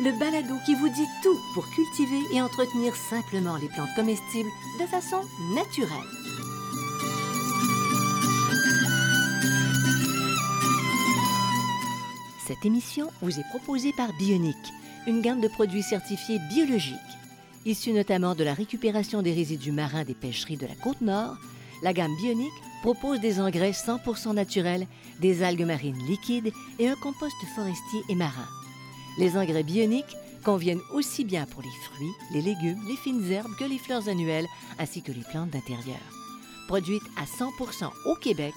le balado qui vous dit tout pour cultiver et entretenir simplement les plantes comestibles de façon naturelle. Cette émission vous est proposée par Bionic, une gamme de produits certifiés biologiques. Issus notamment de la récupération des résidus marins des pêcheries de la côte nord, la gamme Bionic propose des engrais 100% naturels, des algues marines liquides et un compost forestier et marin. Les engrais bioniques conviennent aussi bien pour les fruits, les légumes, les fines herbes que les fleurs annuelles ainsi que les plantes d'intérieur. Produite à 100% au Québec,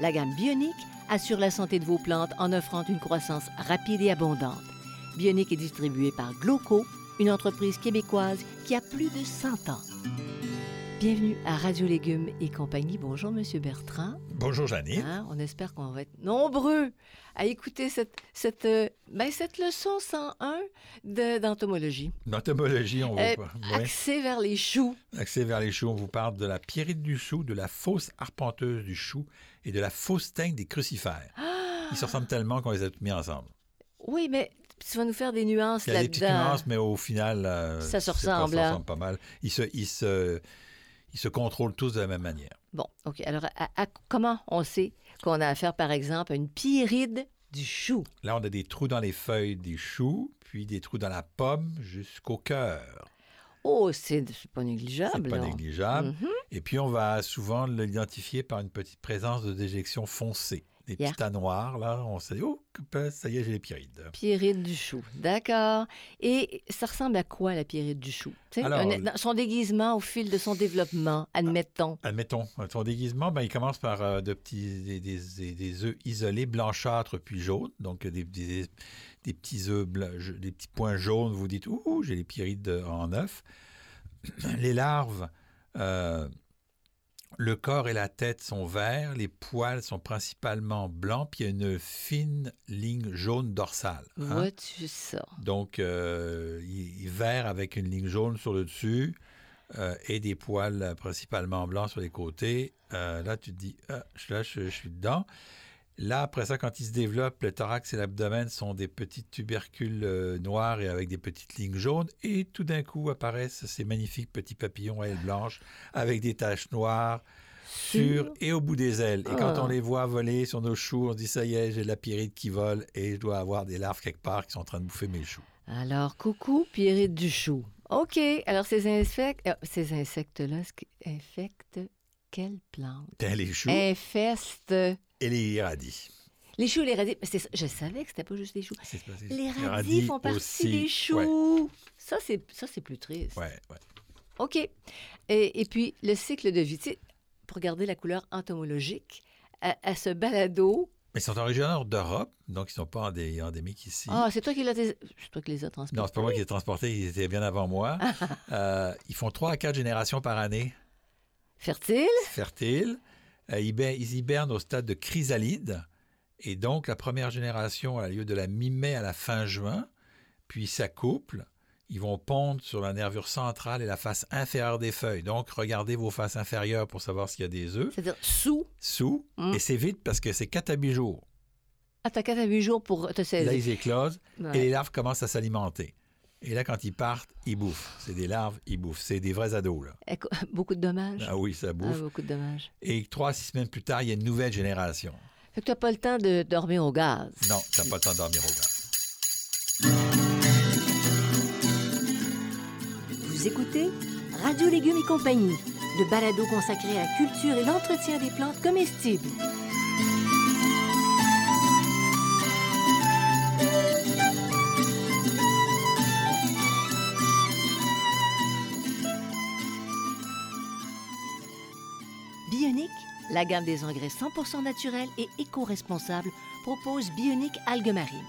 la gamme Bionique assure la santé de vos plantes en offrant une croissance rapide et abondante. Bionique est distribuée par Gloco, une entreprise québécoise qui a plus de 100 ans. Bienvenue à Radio Légumes et compagnie. Bonjour, Monsieur Bertrand. Bonjour Janine. Hein, on espère qu'on va être nombreux à écouter cette, cette, euh, ben, cette leçon 101 de- d'entomologie. On Euh, va ouais. Axée vers les choux. Accès vers les choux, on vous parle de la pierrite du chou, de la fausse arpenteuse du chou et de la fausse teigne des crucifères. Ah! Ils se ressemblent tellement qu'on les a tous mis ensemble. Oui, mais tu vas nous faire des nuances Il y a des petites là-dedans. nuances, mais au final, euh, Ça se pas- ressemble, ça hein? ressemble pas mal. Ils se, ils, se, ils se contrôlent tous de la même manière. Bon, OK. Alors, à- à- comment on sait qu'on a affaire, par exemple, à une pyride du chou? Là, on a des trous dans les feuilles des choux, puis des trous dans la pomme jusqu'au cœur. Oh, c'est c'est pas C'est négligeable. pas là. négligeable. Mhm. Et puis, on va souvent l'identifier par une petite présence de déjection foncée. Des Yeah. petits tas noirs, là, on se dit, oh, ça y est, j'ai les pyrides. Pyride du chou. D'accord. Et ça ressemble à quoi, la pyride du chou? Alors, un- son déguisement au fil de son développement, admettons. Admettons, son déguisement, ben, il commence par euh, de petits, des, des, œufs isolés, blanchâtres puis jaunes. Donc, des, des, des petits œufs, des petits points jaunes. Vous dites, ouh, j'ai les pyrides en œuf. Les larves, euh, le corps et la tête sont verts, les poils sont principalement blancs, puis il y a une fine ligne jaune dorsale. hein. Vois-tu ça? Donc, euh, il, vert avec une ligne jaune sur le dessus euh, et des poils euh, principalement blancs sur les côtés. Euh, là, tu te dis, ah, là, je suis dedans. Là, après ça, quand il se développe, le thorax et l'abdomen sont des petits tubercules euh, noirs et avec des petites lignes jaunes. Et tout d'un coup apparaissent ces magnifiques petits papillons à ailes blanches avec des taches noires sur et au bout des ailes. Et quand Ah. on les voit voler sur nos choux, on se dit, ça y est, j'ai de la pyrite qui vole et je dois avoir des larves quelque part qui sont en train de bouffer mes choux. Alors, coucou, pyride du chou. OK. Alors, ces insectes, euh, ces insectes-là, infectent quelle plante? T'as les choux Infestent et les radis. les choux et les radis. Je savais que c'était pas juste les choux. C'est- c'est- Les radis, font partie aussi. des choux. Ça, c'est ça, c'est plus triste. Ouais, ouais. OK. Et, et puis, le cycle de vie. Tu sais, pour garder la couleur entomologique, à, à ce balado, Mais ils sont originaires d'Europe, donc ils ne sont pas endé- endémiques ici. ah, c'est toi qui toi les as transportés. non, c'est pas moi qui les ai transportés, ils étaient bien avant moi. Euh, ils font trois à quatre générations par année Fertile. fertiles. Euh, ils, hiber- ils hibernent au stade de chrysalide. Et donc, la première génération a lieu de la mi-mai à la fin juin. Puis, s'accouplent. Ils vont pondre sur la nervure centrale et la face inférieure des feuilles. Donc, regardez vos faces inférieures pour savoir s'il y a des œufs. C'est-à-dire sous. Sous. Mm. Et c'est vite parce que c'est 4 à 8 jours. Ah, t'as 4 à 8 jours pour te Là, saisir. ils éclosent Ouais. et les larves commencent à s'alimenter. Et là, quand ils partent, ils bouffent. C'est des larves, ils bouffent. C'est des vrais ados, là. Beaucoup de dommages? Ah oui, ça Ah, bouffe. beaucoup de dommages. Et trois six semaines plus tard, il y a une nouvelle génération. Fait que t'as pas le temps de dormir au gaz. Non, t'as pas le temps de dormir au gaz. Vous écoutez Radio Légumes et compagnie, le balado consacré à la culture et l'entretien des plantes comestibles. La gamme des engrais 100% naturels et éco-responsables, propose Bionic Algues Marines.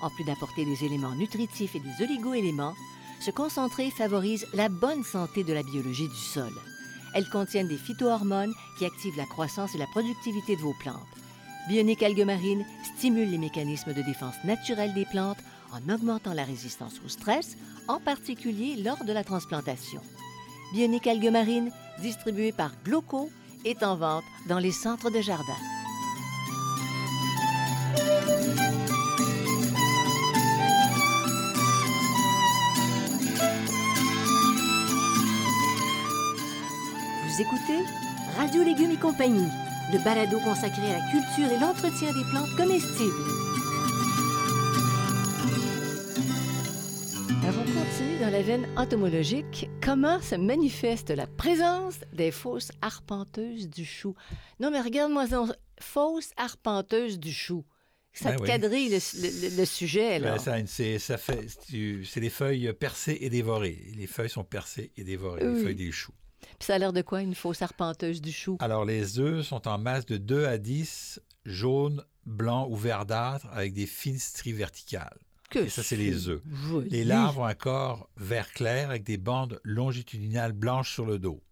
En plus d'apporter des éléments nutritifs et des oligo-éléments, se concentrer favorise la bonne santé de la biologie du sol. Elles contiennent des phytohormones qui activent la croissance et la productivité de vos plantes. Bionique Algue Marine stimule les mécanismes de défense naturelle des plantes en augmentant la résistance au stress, en particulier lors de la transplantation. Bionique Algue Marine, distribuée par Gloco, est en vente dans les centres de jardin. Vous écoutez Radio Légumes et compagnie, le balado consacré à la culture et l'entretien des plantes comestibles. La veine entomologique. Comment se manifeste la présence des fausses arpenteuses du chou? Non, mais regarde-moi ça. Fausses arpenteuses du chou. Ça Ben te oui. quadrille le, le- le sujet, là. Ben, c'est, ça fait, c'est les feuilles percées et dévorées. Les feuilles sont percées et dévorées, Oui. les feuilles des choux. Puis ça a l'air de quoi, une fausse arpenteuse du chou? Alors, les œufs sont en masse de 2 à 10, jaunes, blancs ou verdâtres, avec des fines stries verticales. Que et ça, c'est les œufs. joli. Les larves ont un corps vert clair avec des bandes longitudinales blanches sur le dos.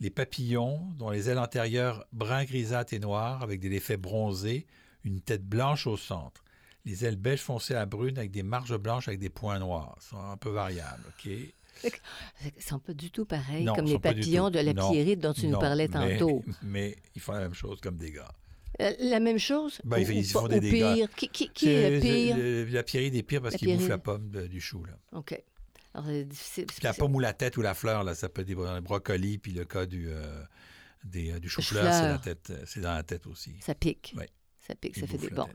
Les papillons, dont les ailes antérieures brun grisâtres et noires avec des effets bronzés, une tête blanche au centre. Les ailes beige foncé à brune avec des marges blanches avec des points noirs. Ils sont un peu variables, OK? Ils sont pas du tout pareils comme les papillons de la pierrite dont tu nous parlais mais- tantôt. Mais ils font la même chose comme des gars. Euh, la même chose? Ben, ils- ou, ils font des dégâts. pire? Qui, qui- qui est le C'est- pire? le- la pire parce La qu'il bouffe pierrite. la pomme de- du chou. Là. OK. Alors, c'est difficile. La pomme ou la tête ou la fleur, là, ça peut être des brocolis, puis le cas du, euh, des, euh, du chou-fleur, c'est la tête, euh, c'est dans la tête aussi. Ça pique. Oui. Ça pique, ça fait des bons.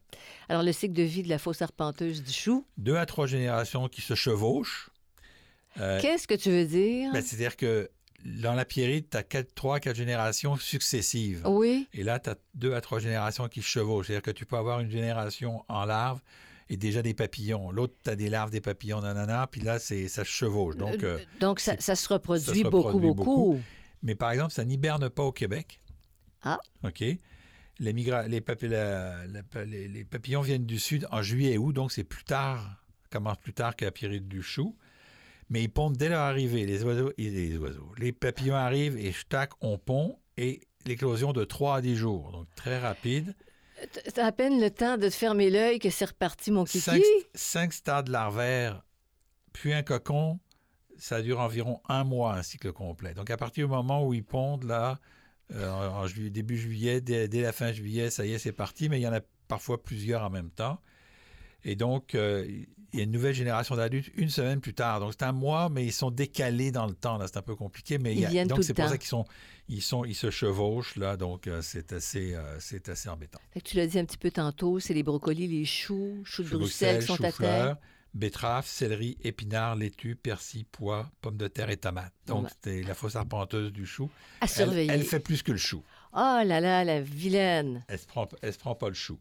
Alors, le cycle de vie de la fausse arpenteuse du chou, Deux à trois générations qui se chevauchent. Euh, qu'est-ce que tu veux dire? ben, C'est-à-dire que dans la pierrite, tu as trois à quatre générations successives. oui. Et là, tu as deux à trois générations qui se chevauchent. C'est-à-dire que tu peux avoir une génération en larves et déjà des papillons. L'autre, tu as des larves des papillons, nanana, puis là, c'est, ça se chevauche. Donc, Euh, euh, Donc, ça, se reproduit, ça se beaucoup, beaucoup. mais par exemple, ça n'hiberne pas au Québec. Ah. OK. Les, migra- les, papi- la- la- les- les papillons viennent du sud en juillet et août, donc c'est plus tard, commence plus tard que la pierrite du chou. Mais ils pondent dès leur arrivée. Les oiseaux, et les oiseaux. Les papillons arrivent et tac, on pond et l'éclosion de 3 à 10 jours. Donc très rapide. T'as à peine le temps de te fermer l'œil que c'est reparti, mon kiki. Cinq, cinq stades larvaires, puis un cocon, ça dure environ un mois, un cycle complet. Donc, à partir du moment où ils pondent, là, euh, en, en juillet- début juillet, dès, dès la fin juillet, ça y est, c'est parti, mais il y en a parfois plusieurs en même temps. Et donc, euh, il y a une nouvelle génération d'adultes une semaine plus tard. Donc, c'est un mois, mais ils sont décalés dans le temps. Là, c'est un peu compliqué. Mais il y a- Ils viennent donc, c'est pour ça qu'ils sont, ils sont, ils se chevauchent, là. Donc, euh, c'est assez, euh, c'est assez embêtant. Tu l'as dit un petit peu tantôt, c'est les brocolis, les choux, choux de Bruxelles qui sont à terre. chou-fleur, betterave, céleri, épinards, laitue, persil, pois, pommes de terre et tomates. Donc, Ouais. c'était la fausse arpenteuse du chou. À Elle, surveiller. elle fait plus que le chou. Oh là là, la vilaine. Elle se prend, elle se prend pas le chou.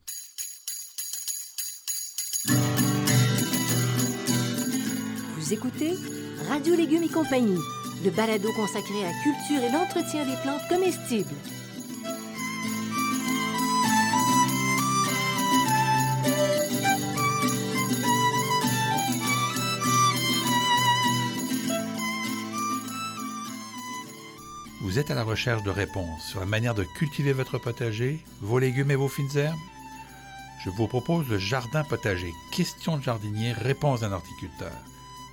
Vous écoutez Radio Légumes et compagnie, le balado consacré à la culture et l'entretien des plantes comestibles. Vous êtes à la recherche de réponses sur la manière de cultiver votre potager, vos légumes et vos fines herbes? Je vous propose le Jardin potager, questions de jardinier, réponses d'un horticulteur.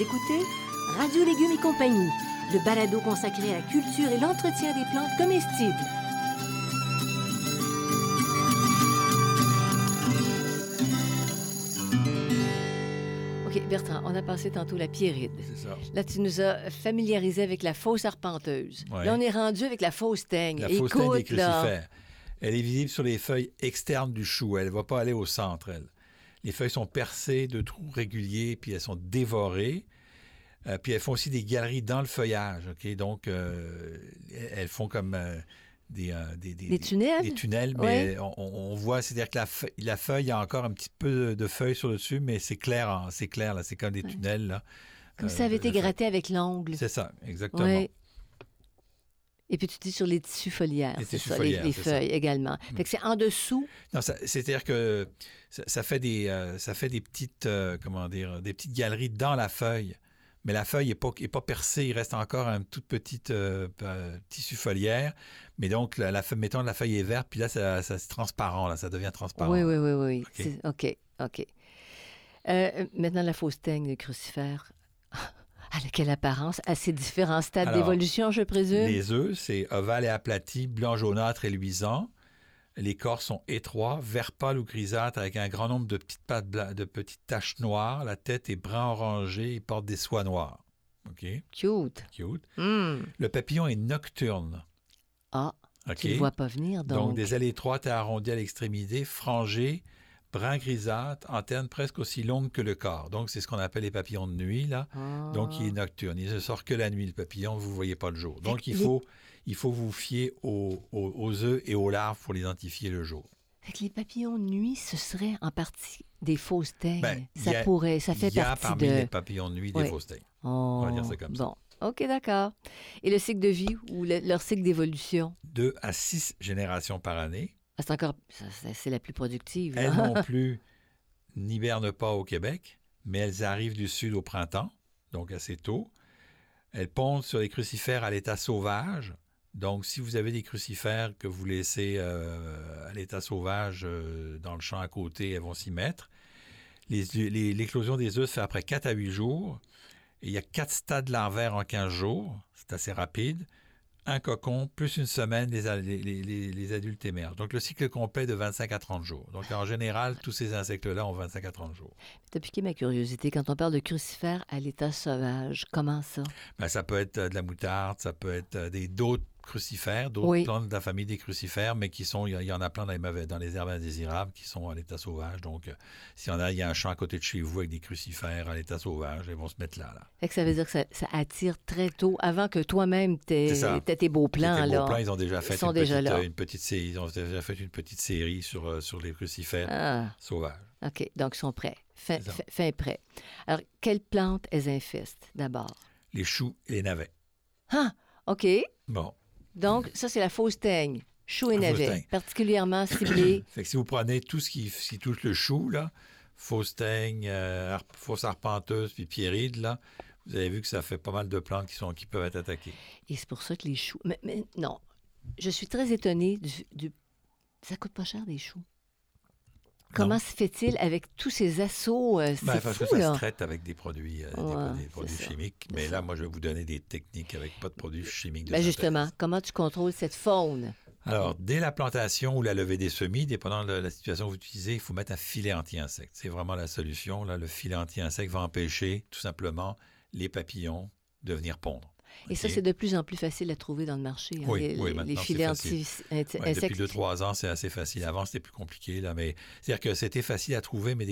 Vous écoutez Radio Légumes et compagnie, le balado consacré à la culture et l'entretien des plantes comestibles. OK, Bertrand, on a passé tantôt la pierride. C'est ça. Là, tu nous as familiarisé avec la fausse arpenteuse. Ouais. Là, on est rendu avec la fausse teigne. La fausse teigne des là, crucifères. Elle est visible sur les feuilles externes du chou. Elle ne va pas aller au centre, elle. Les feuilles sont percées de trous réguliers, puis elles sont dévorées. Euh, puis elles font aussi des galeries dans le feuillage. OK? Donc, euh, elles font comme euh, des, des, Des tunnels? Des tunnels, mais on, on voit, c'est-à-dire que la feuille, la feuille a encore un petit peu de feuille sur le dessus, mais c'est clair, en- c'est clair, là. C'est comme des tunnels, là. Comme ça avait été feuilles. gratté avec l'ongle. C'est ça, exactement. Ouais. Et puis tu dis sur les tissus foliaires, Les tissus ça, foliaires, les, les c'est ça. feuilles également. Fait que c'est en dessous. Non, c'est-à-dire que ça, ça fait des, euh, ça fait des petites, euh, comment dire, des petites galeries dans la feuille. Mais la feuille n'est pas, est pas percée, il reste encore un toute petite euh, euh, tissu foliaire. Mais donc, la, la feuille, mettons, la feuille est verte, puis là, ça, ça- c'est transparent, là, ça devient transparent. Oui, oui, oui, oui. OK. OK, maintenant, la fausse teigne, le crucifère. A quelle apparence? À ces différents stades d'évolution, je présume? Les œufs, c'est ovale et aplati, blanc jaunâtre et luisant. Les corps sont étroits, vert pâle ou grisâtre avec un grand nombre de petites pattes bla- de petites taches noires. La tête est brun orangé et porte des soies noires. OK, Cute. cute. Hmm. Le papillon est nocturne. Ah, OK? tu ne vois pas venir, donc. Donc, des ailes étroites et arrondies à l'extrémité, frangées, brun grisâtre, antennes presque aussi longues que le corps. Donc, c'est ce qu'on appelle les papillons de nuit, là. Ah. Donc, il est nocturne. Il ne sort que la nuit, le papillon. Vous ne voyez pas le jour. Donc, il les- faut, il faut vous fier aux, aux- aux œufs et aux larves pour l'identifier le jour. Fait que les papillons de nuit, ce serait en partie des fausses teignes. Ben, ça a- pourrait, ça fait Il y a partie parmi de... les papillons de nuit des Oui. fausses teiges. Oh, va dire ça comme ça. Bon, OK, d'accord. Et le cycle de vie ou le- leur cycle d'évolution? Deux à six générations par année. C'est encore... C'est la plus productive. Elles non plus n'hibernent pas au Québec, mais elles arrivent du sud au printemps, donc assez tôt. Elles pondent sur les crucifères à l'état sauvage. Donc, si vous avez des crucifères que vous laissez euh, à l'état sauvage euh, dans le champ à côté, elles vont s'y mettre. L'éclosion des œufs se fait après 4 à 8 jours. Et il y a quatre stades larvaires en 15 jours. C'est assez rapide. Un cocon, plus une semaine, les, a- les- les- les- les adultes émergent. Donc, le cycle complet de 25 à 30 jours. Donc, en général, tous ces insectes-là ont 25 à 30 jours. T'as piqué ma curiosité. Quand on parle de crucifères à l'état sauvage, comment ça? Ben, ça peut être euh, de la moutarde, ça peut être euh, des d'autres crucifères, d'autres Oui. plantes de la famille des crucifères, mais qui sont, il y, en a plein dans les, mauvais- dans les herbes indésirables qui sont à l'état sauvage. Donc, euh, s'il y en a, il y a un champ à côté de chez vous avec des crucifères à l'état sauvage, ils vont se mettre là. là. Fait que ça veut dire que ça, ça attire très tôt, avant que toi-même t'aies tes beaux plans. C'était là. beau plan, ils ont déjà fait Ils sont une, déjà petite, là. euh, une petite série, ils ont déjà fait une petite série sur, euh, sur les crucifères Ah, sauvages. OK. Donc, ils sont prêts. Fin, fin- fin prêt. Alors, quelles plantes elles infestent d'abord? Les choux et les navets. Ah, OK. Bon. Donc, ça, c'est la fausse teigne. Chou et navet. Particulièrement ciblée. Fait que si vous prenez tout ce qui, ce qui touche le chou, là, fausse teigne, euh, fausse arpenteuse, puis pierride, là, vous avez vu que ça fait pas mal de plantes qui, sont, qui peuvent être attaquées. Et c'est pour ça que les choux. Mais, mais non, je suis très étonnée du, du- Ça coûte pas cher des choux. Comment se fait-il avec tous ces assauts? euh, Ben, parce fou, que ça là? se traite avec des produits, euh, Ouais, des produits chimiques. Mais là, moi, je vais vous donner des techniques avec pas de produits chimiques. De Ben justement, comment tu contrôles cette faune? Alors, dès la plantation ou la levée des semis, dépendant de la situation que vous utilisez, il faut mettre un filet anti-insecte. C'est vraiment la solution. Là, le filet anti-insecte va empêcher tout simplement les papillons de venir pondre. Et ça, c'est de plus en plus facile à trouver dans le marché. hein, Oui, les, oui, les- maintenant, les c'est filets anti-insectes. Depuis deux, trois ans, c'est assez facile. Avant, c'était plus compliqué. Là, mais c'est-à-dire que c'était facile à trouver, mais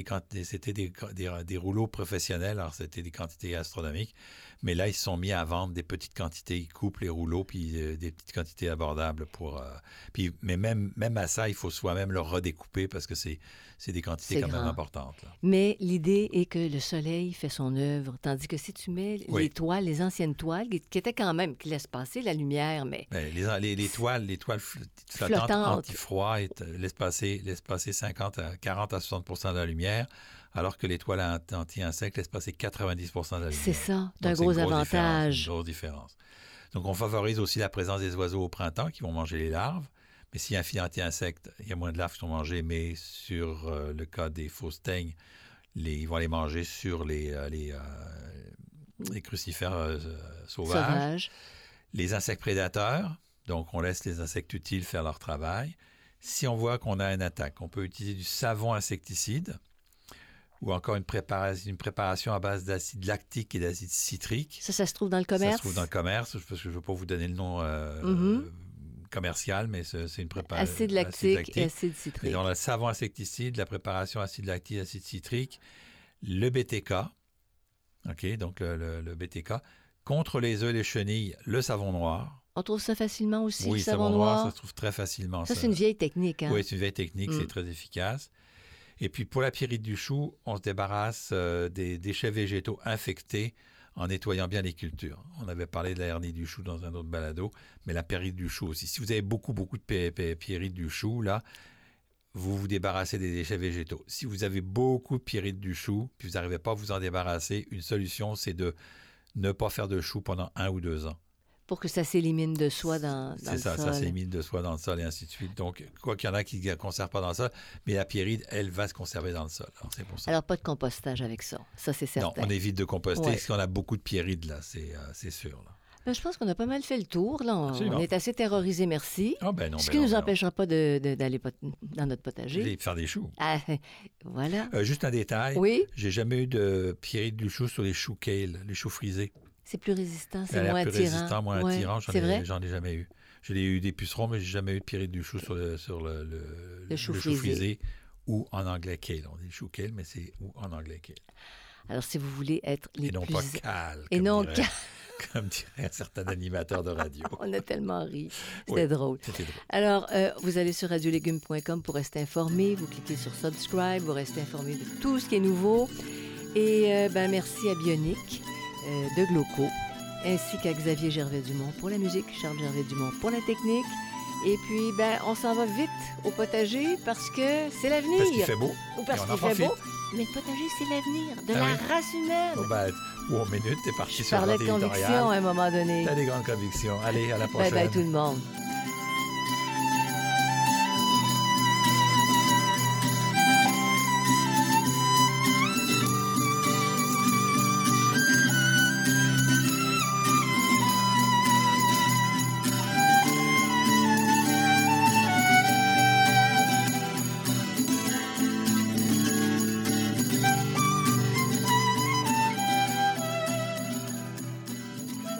c'était des, des, des rouleaux professionnels. Alors, c'était des quantités astronomiques. Mais là, ils se sont mis à vendre des petites quantités. Ils coupent les rouleaux, puis euh, des petites quantités abordables pour. euh, puis, mais même, même à ça, il faut soi-même le redécouper parce que c'est, des quantités quand même importantes. là. Mais l'idée est que le soleil fait son œuvre, tandis que si tu mets Oui. les toiles, les anciennes toiles, qui étaient quand même, qui laissent passer la lumière, mais Ben, les, les, les toiles, les toiles fl- flottantes Flottantes. anti-froid euh, laissent passer, laissent passer 50 à 40 à 60% de la lumière, alors que les toiles anti- anti-insectes laissent passer 90% de la lumière. c'est ça, d'un gros une grosse différence, avantage. Une grosse différence. Donc, on favorise aussi la présence des oiseaux au printemps qui vont manger les larves. Mais s'il y a un filet anti-insecte, il y a moins de larves qui sont mangées, mais sur euh, le cas des fausses teignes, les, ils vont les manger sur les, euh, les, euh, les crucifères euh, sauvages. Sauvage. Les insectes prédateurs, donc on laisse les insectes utiles faire leur travail. Si on voit qu'on a une attaque, on peut utiliser du savon insecticide ou encore une, préparation, une préparation à base d'acide lactique et d'acide citrique. Ça, ça se trouve dans le Ça commerce? se trouve dans le commerce, parce que je ne veux pas vous donner le nom euh, Mhm. euh, commercial, mais c'est une préparation. Acide lactique et acide citrique. Et dans le savon insecticide, la préparation acide lactique, acide citrique, le BTK, OK, donc le, le- le BTK. Contre les œufs et les chenilles, le savon noir. On trouve ça facilement aussi, oui, le savon, noir, noir? ça se trouve très facilement. Ça, c'est une vieille technique. Hein? Oui, c'est une vieille technique, Mm. c'est très efficace. Et puis pour la pyrite du chou, on se débarrasse euh, des déchets végétaux infectés en nettoyant bien les cultures. On avait parlé de la hernie du chou dans un autre balado, mais la pyrite du chou aussi. Si vous avez beaucoup, beaucoup de py- py- pyrite du chou, là, vous vous débarrassez des déchets végétaux. Si vous avez beaucoup de pyrite du chou, puis vous n'arrivez pas à vous en débarrasser, une solution, c'est de ne pas faire de chou pendant un ou deux ans. Pour que ça s'élimine de soi dans, dans C'est le ça, sol. ça s'élimine de soi dans le sol et ainsi de suite. Donc, quoi qu'il y en a qui ne conservent pas dans le sol, mais la pyrite, elle va se conserver dans le sol. Alors, c'est pour ça. Alors, pas de compostage avec ça. Ça, c'est non, certain. on évite de composter Ouais. parce qu'on a beaucoup de pyrite, là, c'est euh, c'est sûr. Là. Ben, je pense qu'on a pas mal fait le tour. Là. On, est assez terrorisés, merci. Ah ben non, Ce ben qui ne nous ben non. empêchera pas de- de- d'aller dans notre potager. J'ai- Faire des choux. Ah, voilà. Euh, juste un détail, Oui, j'ai jamais eu de pyrite du chou sur les choux kale, les choux frisés. c'est plus résistant, c'est moins plus attirant. résistant, moins Ouais, attirant, j'en ai, vrai? j'en ai jamais eu. J'ai eu des pucerons, mais j'ai jamais eu de pyrite du chou sur le, sur le, le- Le chou frisé. ou en anglais kale. On dit chou kale, mais c'est ou en anglais kale. Alors, si vous voulez être les Et non plus... pas cal. Et non dirait- Comme dirait un certain animateur de radio. On a tellement ri. C'était Oui. drôle. Drôle. Alors, euh, vous allez sur radiolégumes.com pour rester informé. Vous cliquez sur subscribe, vous restez informé de tout ce qui est nouveau. Et euh, ben, merci à Bionic euh, de Gloco, ainsi qu'à Xavier Gervais-Dumont pour la musique, Charles Gervais-Dumont pour la technique. Et puis, ben, on s'en va vite au potager parce que c'est l'avenir. Parce qu'il fait beau. Ou parce qu'il fait profite. beau. Mais le potager, c'est l'avenir de Ah la oui. race humaine. Bon, ben, ou en minute, t'es parti Je sur le de conviction à un moment donné. T'as des grandes convictions. Allez, à la prochaine. Bye bye tout le monde.